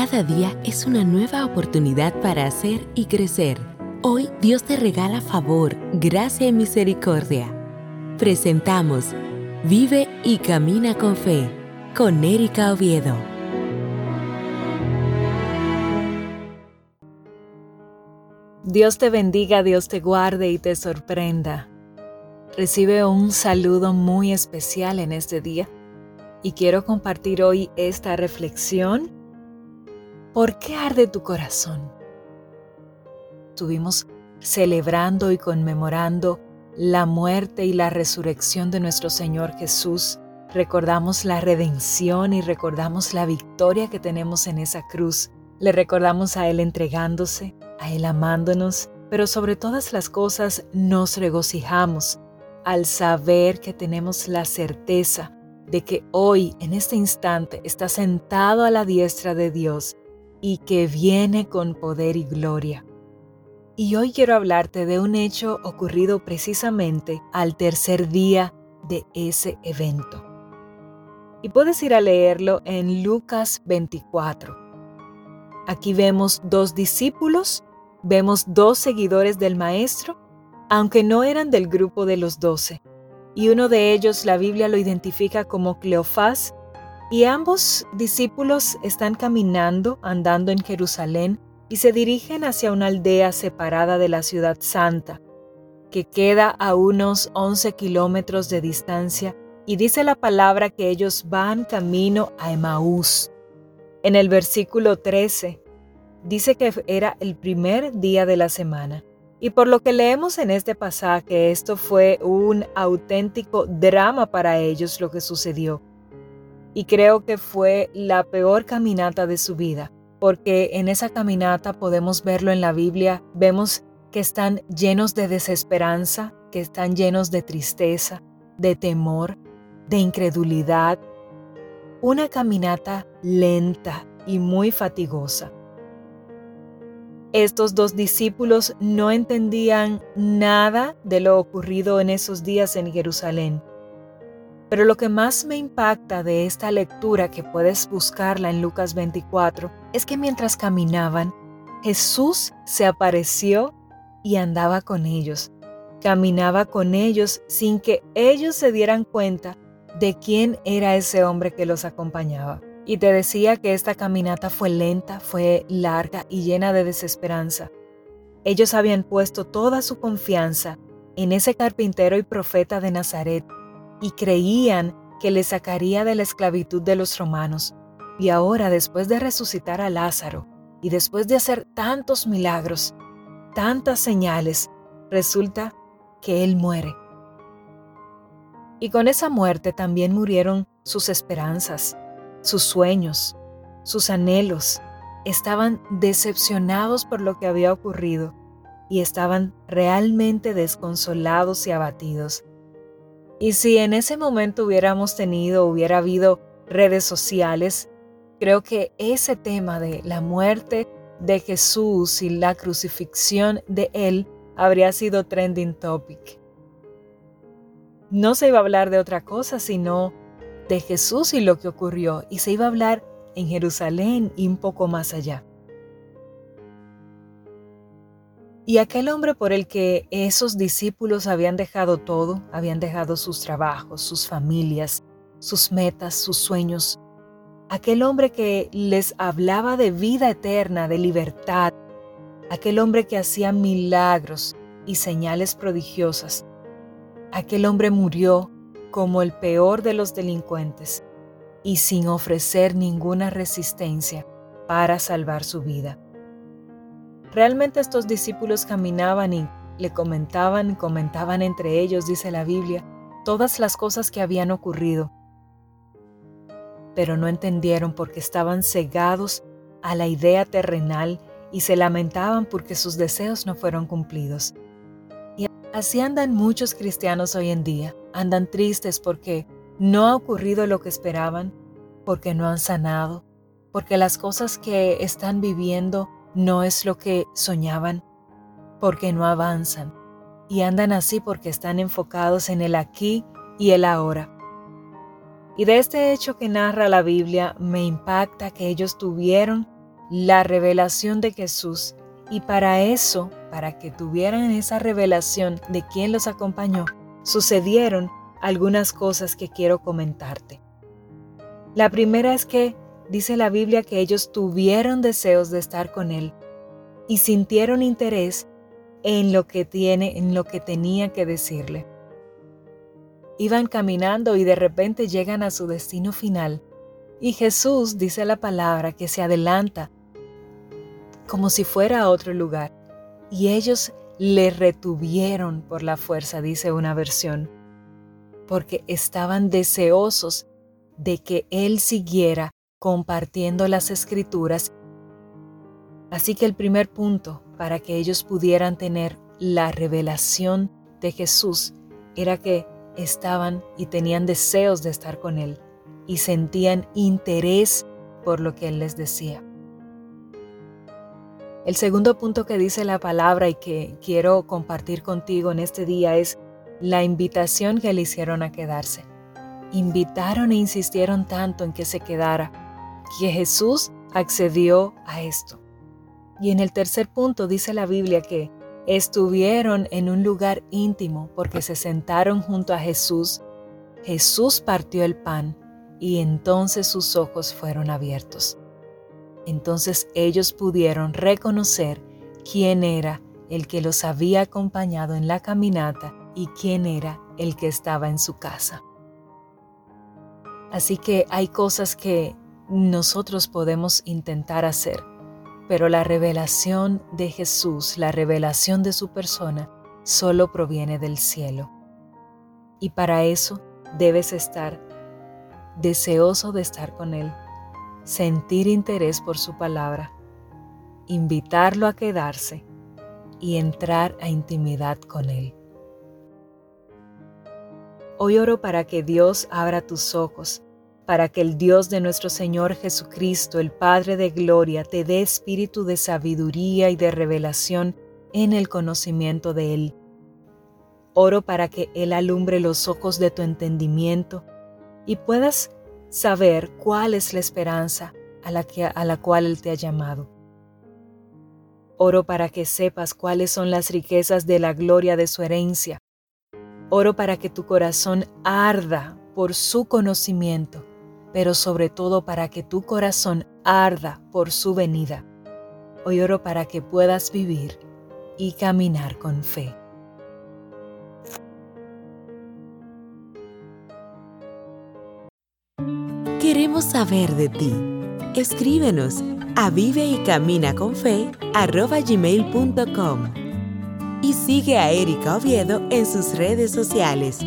Cada día es una nueva oportunidad para hacer y crecer. Hoy Dios te regala favor, gracia y misericordia. Presentamos Vive y Camina con Fe con Erika Oviedo. Dios te bendiga, Dios te guarde y te sorprenda. Recibe un saludo muy especial en este día y quiero compartir hoy esta reflexión ¿Por qué arde tu corazón? Estuvimos celebrando y conmemorando la muerte y la resurrección de nuestro Señor Jesús. Recordamos la redención y recordamos la victoria que tenemos en esa cruz. Le recordamos a Él entregándose, a Él amándonos, pero sobre todas las cosas nos regocijamos al saber que tenemos la certeza de que hoy, en este instante, está sentado a la diestra de Dios y que viene con poder y gloria. Y hoy quiero hablarte de un hecho ocurrido precisamente al tercer día de ese evento. Y puedes ir a leerlo en Lucas 24. Aquí vemos dos discípulos, vemos dos seguidores del Maestro, aunque no eran del grupo de los doce. Y uno de ellos la Biblia lo identifica como Cleofás y ambos discípulos están caminando, andando en Jerusalén, y se dirigen hacia una aldea separada de la ciudad santa, que queda a unos 11 kilómetros de distancia, y dice la palabra que ellos van camino a Emaús. En el versículo 13 dice que era el primer día de la semana. Y por lo que leemos en este pasaje, esto fue un auténtico drama para ellos lo que sucedió y creo que fue la peor caminata de su vida, porque en esa caminata podemos verlo en la Biblia, vemos que están llenos de desesperanza, que están llenos de tristeza, de temor, de incredulidad. Una caminata lenta y muy fatigosa. Estos dos discípulos no entendían nada de lo ocurrido en esos días en Jerusalén pero lo que más me impacta de esta lectura, que puedes buscarla en Lucas 24, es que mientras caminaban, Jesús se apareció y andaba con ellos. Caminaba con ellos sin que ellos se dieran cuenta de quién era ese hombre que los acompañaba. Y te decía que esta caminata fue lenta, fue larga y llena de desesperanza. Ellos habían puesto toda su confianza en ese carpintero y profeta de Nazaret y creían que le sacaría de la esclavitud de los romanos. Y ahora, después de resucitar a Lázaro y después de hacer tantos milagros, tantas señales, resulta que Él muere. Y con esa muerte también murieron sus esperanzas, sus sueños, sus anhelos. Estaban decepcionados por lo que había ocurrido y estaban realmente desconsolados y abatidos. Y si en ese momento hubiéramos tenido, hubiera habido redes sociales, creo que ese tema de la muerte de Jesús y la crucifixión de Él habría sido trending topic. No se iba a hablar de otra cosa, sino de Jesús y lo que ocurrió, y se iba a hablar en Jerusalén y un poco más allá. Y aquel hombre por el que esos discípulos habían dejado todo, habían dejado sus trabajos, sus familias, sus metas, sus sueños, aquel hombre que les hablaba de vida eterna, de libertad, aquel hombre que hacía milagros y señales prodigiosas, aquel hombre murió como el peor de los delincuentes y sin ofrecer ninguna resistencia para salvar su vida. Realmente estos discípulos caminaban y le comentaban, comentaban entre ellos, dice la Biblia, todas las cosas que habían ocurrido. Pero no entendieron porque estaban cegados a la idea terrenal y se lamentaban porque sus deseos no fueron cumplidos. Y así andan muchos cristianos hoy en día, andan tristes porque no ha ocurrido lo que esperaban, porque no han sanado, porque las cosas que están viviendo no es lo que soñaban, porque no avanzan y andan así porque están enfocados en el aquí y el ahora. Y de este hecho que narra la Biblia me impacta que ellos tuvieron la revelación de Jesús y para eso, para que tuvieran esa revelación de quién los acompañó, sucedieron algunas cosas que quiero comentarte. La primera es que dice la Biblia que ellos tuvieron deseos de estar con Él y sintieron interés en lo que tiene, en lo que tenía que decirle. Iban caminando y de repente llegan a su destino final. Y Jesús dice la palabra que se adelanta como si fuera a otro lugar. Y ellos le retuvieron por la fuerza, dice una versión, porque estaban deseosos de que Él siguiera compartiendo las escrituras. Así que el primer punto para que ellos pudieran tener la revelación de Jesús era que estaban y tenían deseos de estar con Él y sentían interés por lo que Él les decía. El segundo punto que dice la palabra y que quiero compartir contigo en este día es la invitación que le hicieron a quedarse. Invitaron e insistieron tanto en que se quedara que Jesús accedió a esto. Y en el tercer punto dice la Biblia que estuvieron en un lugar íntimo porque se sentaron junto a Jesús. Jesús partió el pan y entonces sus ojos fueron abiertos. Entonces ellos pudieron reconocer quién era el que los había acompañado en la caminata y quién era el que estaba en su casa. Así que hay cosas que nosotros podemos intentar hacer, pero la revelación de Jesús, la revelación de su persona, solo proviene del cielo. Y para eso debes estar deseoso de estar con Él sentir interés por su palabra, invitarlo a quedarse y entrar a intimidad con Él. Hoy oro para que Dios abra tus ojos, para que el Dios de nuestro Señor Jesucristo, el Padre de Gloria, te dé espíritu de sabiduría y de revelación en el conocimiento de Él. Oro para que Él alumbre los ojos de tu entendimiento y puedas saber cuál es la esperanza a la, que, a la cual Él te ha llamado. Oro para que sepas cuáles son las riquezas de la gloria de su herencia. Oro para que tu corazón arda por su conocimiento, pero sobre todo para que tu corazón arda por su venida. Hoy oro para que puedas vivir y caminar con fe. Queremos saber de ti. Escríbenos a vive y camina con fe y sigue a Erika Oviedo en sus redes sociales